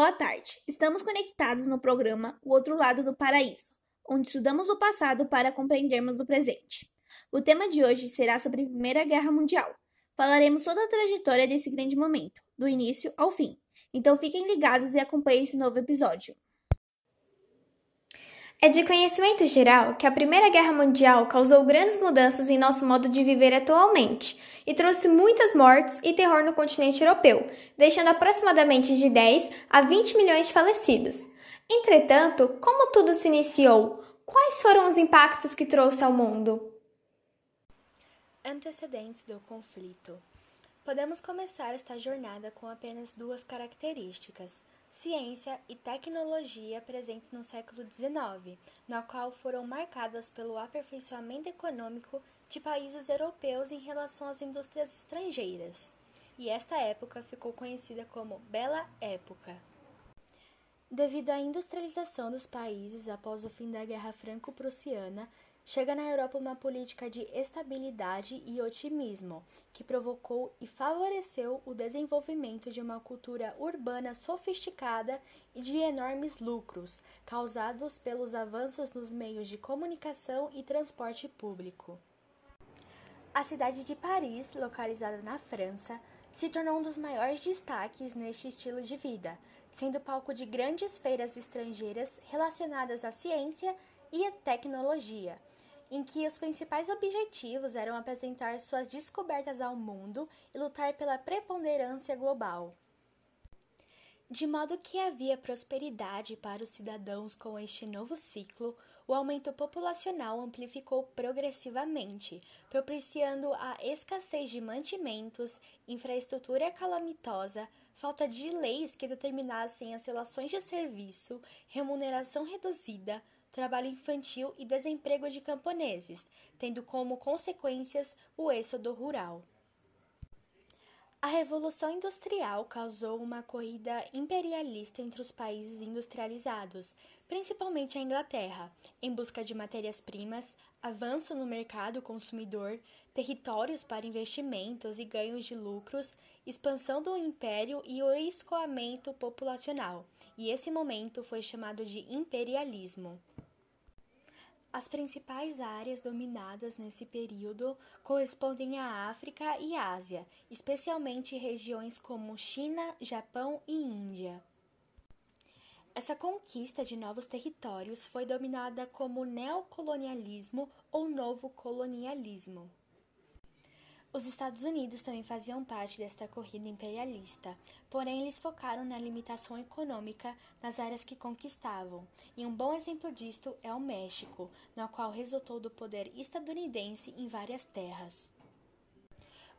Boa tarde. Estamos conectados no programa O Outro Lado do Paraíso, onde estudamos o passado para compreendermos o presente. O tema de hoje será sobre a Primeira Guerra Mundial. Falaremos toda a trajetória desse grande momento, do início ao fim. Então fiquem ligados e acompanhem esse novo episódio. É de conhecimento geral que a Primeira Guerra Mundial causou grandes mudanças em nosso modo de viver atualmente e trouxe muitas mortes e terror no continente europeu, deixando aproximadamente de 10 a 20 milhões de falecidos. Entretanto, como tudo se iniciou? Quais foram os impactos que trouxe ao mundo? Antecedentes do conflito. Podemos começar esta jornada com apenas duas características ciência e tecnologia presentes no século XIX, na qual foram marcadas pelo aperfeiçoamento econômico de países europeus em relação às indústrias estrangeiras. E esta época ficou conhecida como Bela Época. Devido à industrialização dos países após o fim da Guerra Franco-Prussiana, Chega na Europa uma política de estabilidade e otimismo, que provocou e favoreceu o desenvolvimento de uma cultura urbana sofisticada e de enormes lucros, causados pelos avanços nos meios de comunicação e transporte público. A cidade de Paris, localizada na França, se tornou um dos maiores destaques neste estilo de vida, sendo palco de grandes feiras estrangeiras relacionadas à ciência e à tecnologia em que os principais objetivos eram apresentar suas descobertas ao mundo e lutar pela preponderância global. De modo que havia prosperidade para os cidadãos com este novo ciclo, o aumento populacional amplificou progressivamente, propiciando a escassez de mantimentos, infraestrutura calamitosa, falta de leis que determinassem as relações de serviço, remuneração reduzida, trabalho infantil e desemprego de camponeses, tendo como consequências o êxodo rural. A Revolução Industrial causou uma corrida imperialista entre os países industrializados, principalmente a Inglaterra, em busca de matérias-primas, avanço no mercado consumidor, territórios para investimentos e ganhos de lucros, expansão do império e o escoamento populacional. E esse momento foi chamado de imperialismo. As principais áreas dominadas nesse período correspondem à África e Ásia, especialmente regiões como China, Japão e Índia. Essa conquista de novos territórios foi dominada como neocolonialismo ou novo colonialismo. Os Estados Unidos também faziam parte desta corrida imperialista, porém eles focaram na limitação econômica nas áreas que conquistavam, e um bom exemplo disto é o México, na qual resultou do poder estadunidense em várias terras.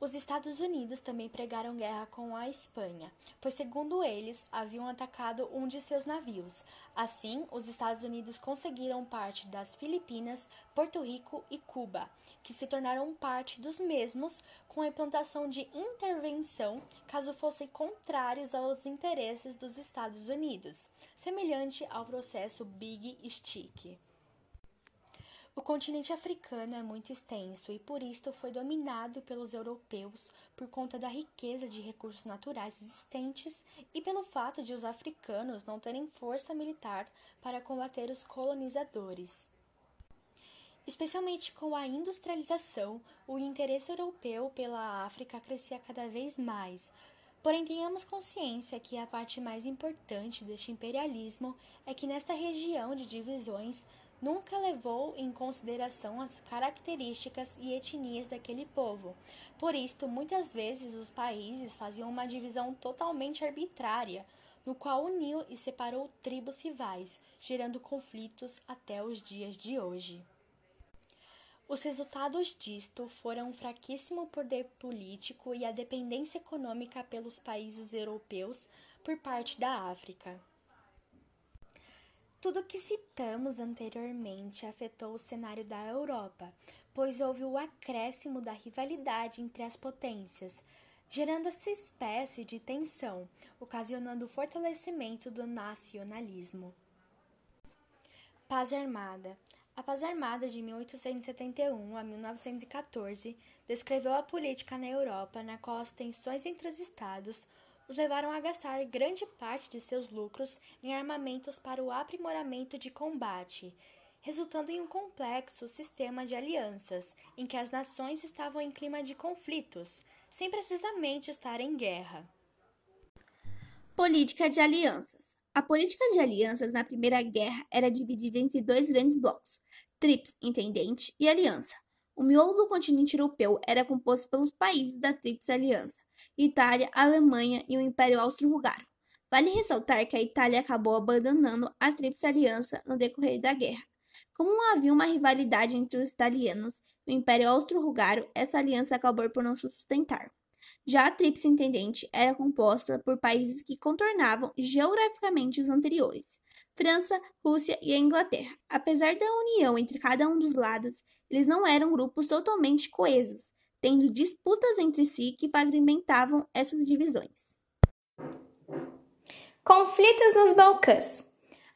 Os Estados Unidos também pregaram guerra com a Espanha, pois, segundo eles, haviam atacado um de seus navios. Assim, os Estados Unidos conseguiram parte das Filipinas, Porto Rico e Cuba, que se tornaram parte dos mesmos com a implantação de intervenção caso fossem contrários aos interesses dos Estados Unidos, semelhante ao processo Big Stick. O continente africano é muito extenso e por isto foi dominado pelos europeus por conta da riqueza de recursos naturais existentes e pelo fato de os africanos não terem força militar para combater os colonizadores. Especialmente com a industrialização, o interesse europeu pela África crescia cada vez mais. Porém, tenhamos consciência que a parte mais importante deste imperialismo é que nesta região de divisões nunca levou em consideração as características e etnias daquele povo. Por isto, muitas vezes os países faziam uma divisão totalmente arbitrária, no qual uniu e separou tribos rivais, gerando conflitos até os dias de hoje. Os resultados disto foram um fraquíssimo poder político e a dependência econômica pelos países europeus por parte da África. Tudo o que citamos anteriormente afetou o cenário da Europa, pois houve o acréscimo da rivalidade entre as potências, gerando essa espécie de tensão, ocasionando o fortalecimento do nacionalismo. Paz Armada. A Paz Armada de 1871 a 1914 descreveu a política na Europa na qual as tensões entre os estados os levaram a gastar grande parte de seus lucros em armamentos para o aprimoramento de combate, resultando em um complexo sistema de alianças em que as nações estavam em clima de conflitos, sem precisamente estar em guerra. Política de alianças. A política de alianças na Primeira Guerra era dividida entre dois grandes blocos: Trips Intendente e Aliança. O miolo do continente europeu era composto pelos países da Tríplice Aliança: Itália, Alemanha e o Império Austro-Húngaro. Vale ressaltar que a Itália acabou abandonando a Tríplice Aliança no decorrer da guerra. Como havia uma rivalidade entre os italianos e o Império Austro-Húngaro, essa aliança acabou por não se sustentar. Já a Tríplice Intendente era composta por países que contornavam geograficamente os anteriores. França, Rússia e a Inglaterra. Apesar da união entre cada um dos lados, eles não eram grupos totalmente coesos, tendo disputas entre si que fragmentavam essas divisões. Conflitos nos Balcãs.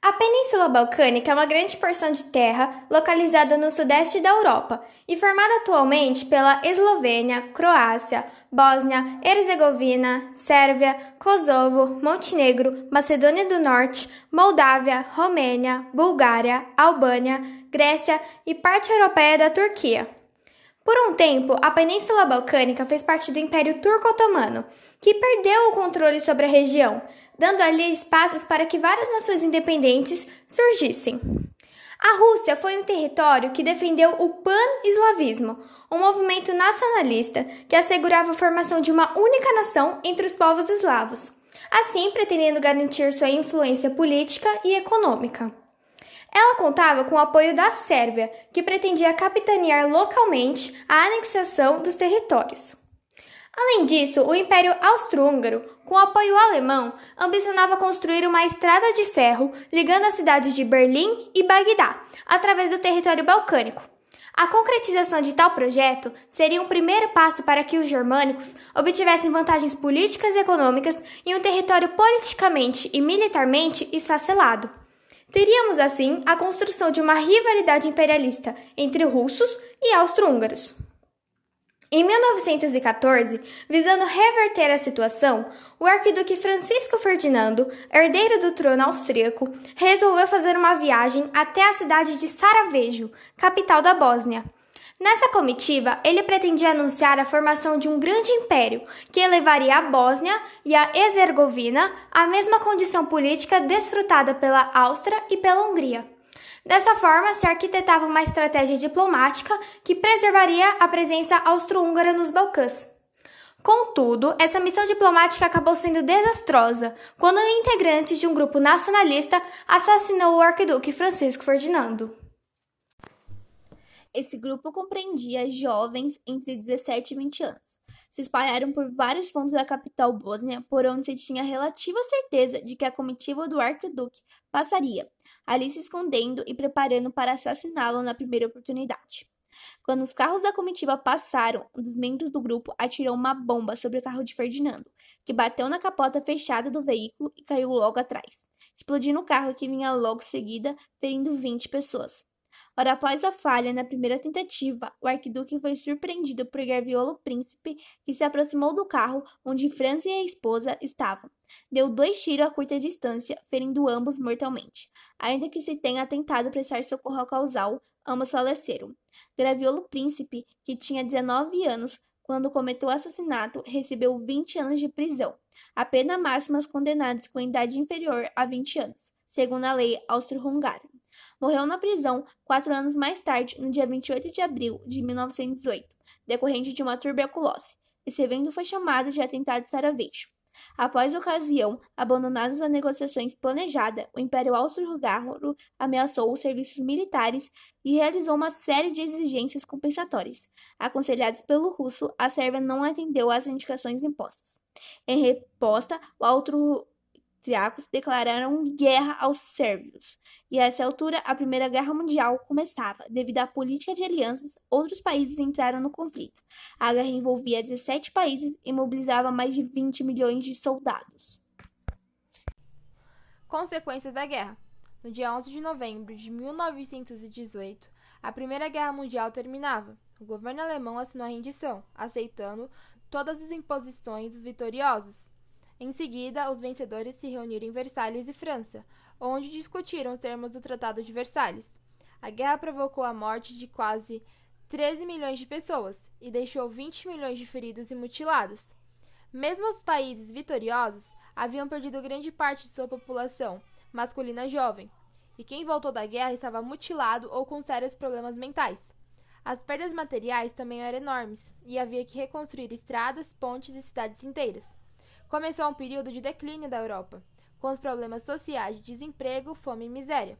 A Península Balcânica é uma grande porção de terra localizada no sudeste da Europa e formada atualmente pela Eslovênia, Croácia, Bósnia, Herzegovina, Sérvia, Kosovo, Montenegro, Macedônia do Norte, Moldávia, Romênia, Bulgária, Albânia, Grécia e parte europeia da Turquia. Por um tempo, a Península Balcânica fez parte do Império Turco-Otomano, que perdeu o controle sobre a região, dando ali espaços para que várias nações independentes surgissem. A Rússia foi um território que defendeu o pan-eslavismo, um movimento nacionalista que assegurava a formação de uma única nação entre os povos eslavos, assim pretendendo garantir sua influência política e econômica. Ela contava com o apoio da Sérvia, que pretendia capitanear localmente a anexação dos territórios. Além disso, o Império Austro-Húngaro, com apoio alemão, ambicionava construir uma estrada de ferro ligando as cidades de Berlim e Bagdá, através do território balcânico. A concretização de tal projeto seria um primeiro passo para que os germânicos obtivessem vantagens políticas e econômicas em um território politicamente e militarmente esfacelado. Teríamos, assim, a construção de uma rivalidade imperialista entre russos e austro-húngaros. Em 1914, visando reverter a situação, o arquiduque Francisco Ferdinando, herdeiro do trono austríaco, resolveu fazer uma viagem até a cidade de Sarajevo, capital da Bósnia. Nessa comitiva, ele pretendia anunciar a formação de um grande império que elevaria a Bósnia e a Herzegovina à mesma condição política desfrutada pela Áustria e pela Hungria. Dessa forma, se arquitetava uma estratégia diplomática que preservaria a presença austro-húngara nos Balcãs. Contudo, essa missão diplomática acabou sendo desastrosa quando um integrante de um grupo nacionalista assassinou o arquiduque Francisco Ferdinando. Esse grupo compreendia jovens entre 17 e 20 anos. Se espalharam por vários pontos da capital bósnia, por onde se tinha relativa certeza de que a comitiva do arquiduque passaria, ali se escondendo e preparando para assassiná-lo na primeira oportunidade. Quando os carros da comitiva passaram, um dos membros do grupo atirou uma bomba sobre o carro de Ferdinando, que bateu na capota fechada do veículo e caiu logo atrás, explodindo o carro que vinha logo seguida, ferindo 20 pessoas. Ora após a falha na primeira tentativa, o arquiduque foi surpreendido por Gaviolo Príncipe, que se aproximou do carro onde França e a esposa estavam. Deu dois tiros a curta distância, ferindo ambos mortalmente. Ainda que se tenha tentado prestar socorro ao causal, ambos faleceram. Graviolo Príncipe, que tinha 19 anos quando cometeu o assassinato, recebeu 20 anos de prisão, a pena máxima aos condenados com idade inferior a 20 anos, segundo a lei austro-húngara. Morreu na prisão quatro anos mais tarde, no dia 28 de abril de 1918, decorrente de uma tuberculose. Esse evento foi chamado de atentado de Sarajevo. Após a ocasião, abandonadas as negociações planejadas, o Império Austro-Húngaro ameaçou os serviços militares e realizou uma série de exigências compensatórias. Aconselhados pelo russo, a Sérvia não atendeu às indicações impostas. Em resposta, o austríacos declararam guerra aos sérvios, e a essa altura a Primeira Guerra Mundial começava. Devido à política de alianças, outros países entraram no conflito. A guerra envolvia 17 países e mobilizava mais de 20 milhões de soldados. Consequências da guerra. No dia 11 de novembro de 1918, a Primeira Guerra Mundial terminava. O governo alemão assinou a rendição, aceitando todas as imposições dos vitoriosos. Em seguida, os vencedores se reuniram em Versalhes e França, onde discutiram os termos do Tratado de Versalhes. A guerra provocou a morte de quase 13 milhões de pessoas e deixou 20 milhões de feridos e mutilados. Mesmo os países vitoriosos haviam perdido grande parte de sua população masculina jovem, e quem voltou da guerra estava mutilado ou com sérios problemas mentais. As perdas materiais também eram enormes, e havia que reconstruir estradas, pontes e cidades inteiras. Começou um período de declínio da Europa, com os problemas sociais de desemprego, fome e miséria.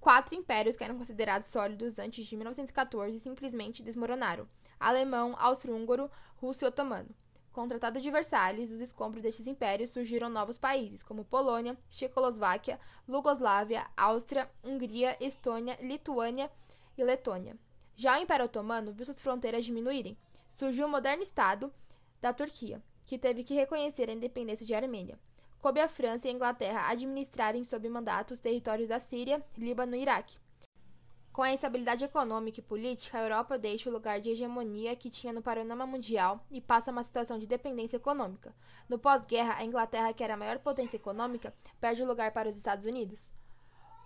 Quatro impérios que eram considerados sólidos antes de 1914 simplesmente desmoronaram: alemão, austro-húngaro, russo e otomano. Com o Tratado de Versalhes, dos escombros destes impérios surgiram novos países, como Polônia, Checoslováquia, Lugoslávia, Áustria, Hungria, Estônia, Lituânia e Letônia. Já o Império Otomano viu suas fronteiras diminuírem. Surgiu o moderno Estado da Turquia, que teve que reconhecer a independência de Armênia. Coube à França e à Inglaterra administrarem sob mandato os territórios da Síria, Líbano e Iraque. Com a instabilidade econômica e política, a Europa deixa o lugar de hegemonia que tinha no panorama mundial e passa a uma situação de dependência econômica. No pós-guerra, a Inglaterra, que era a maior potência econômica, perde o lugar para os Estados Unidos.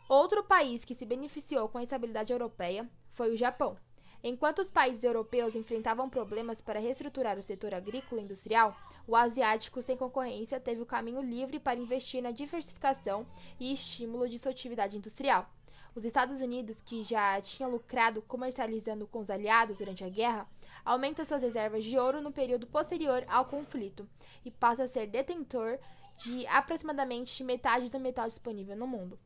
Outro país que se beneficiou com a instabilidade europeia foi o Japão. Enquanto os países europeus enfrentavam problemas para reestruturar o setor agrícola e industrial, o asiático, sem concorrência, teve o caminho livre para investir na diversificação e estímulo de sua atividade industrial. Os Estados Unidos, que já tinham lucrado comercializando com os aliados durante a guerra, aumenta suas reservas de ouro no período posterior ao conflito e passa a ser detentor de aproximadamente metade do metal disponível no mundo.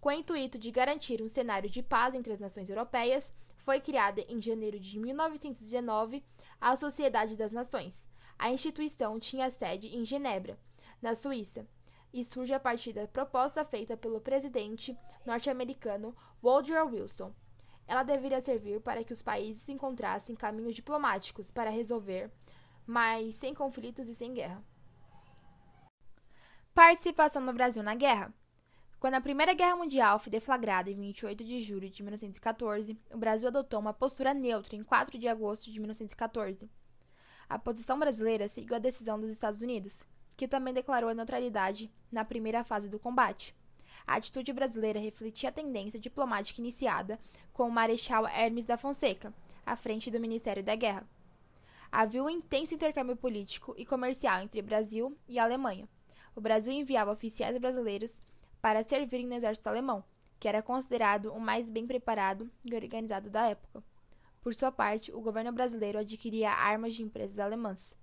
Com o intuito de garantir um cenário de paz entre as nações europeias, foi criada em janeiro de 1919 a Sociedade das Nações. A instituição tinha sede em Genebra, na Suíça, e surge a partir da proposta feita pelo presidente norte-americano Woodrow Wilson. Ela deveria servir para que os países encontrassem caminhos diplomáticos para resolver, mas sem conflitos e sem guerra. Participação do Brasil na guerra. Quando a Primeira Guerra Mundial foi deflagrada em 28 de julho de 1914, o Brasil adotou uma postura neutra em 4 de agosto de 1914. A posição brasileira seguiu a decisão dos Estados Unidos, que também declarou a neutralidade na primeira fase do combate. A atitude brasileira refletia a tendência diplomática iniciada com o Marechal Hermes da Fonseca, à frente do Ministério da Guerra. Havia um intenso intercâmbio político e comercial entre Brasil e Alemanha. O Brasil enviava oficiais brasileiros para servirem no exército alemão, que era considerado o mais bem preparado e organizado da época. Por sua parte, o governo brasileiro adquiria armas de empresas alemãs.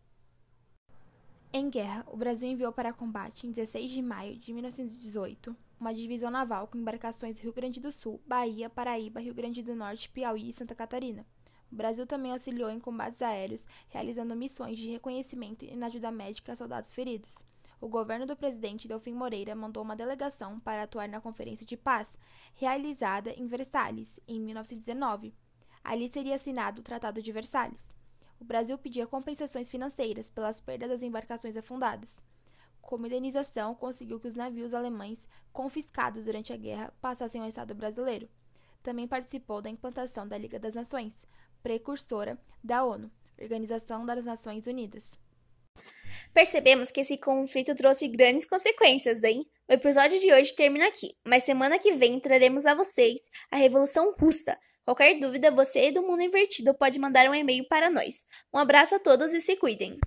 Em guerra, o Brasil enviou para combate, em 16 de maio de 1918, uma divisão naval com embarcações Rio Grande do Sul, Bahia, Paraíba, Rio Grande do Norte, Piauí e Santa Catarina. O Brasil também auxiliou em combates aéreos, realizando missões de reconhecimento e na ajuda médica a soldados feridos o governo do presidente Delfim Moreira mandou uma delegação para atuar na Conferência de Paz, realizada em Versalhes, em 1919. Ali seria assinado o Tratado de Versalhes. O Brasil pedia compensações financeiras pelas perdas das embarcações afundadas. Como indenização, conseguiu que os navios alemães confiscados durante a guerra passassem ao Estado brasileiro. Também participou da implantação da Liga das Nações, precursora da ONU, Organização das Nações Unidas. Percebemos que esse conflito trouxe grandes consequências, hein? O episódio de hoje termina aqui, mas semana que vem traremos a vocês a Revolução Russa. Qualquer dúvida, você do Mundo Invertido pode mandar um e-mail para nós. Um abraço a todos e se cuidem!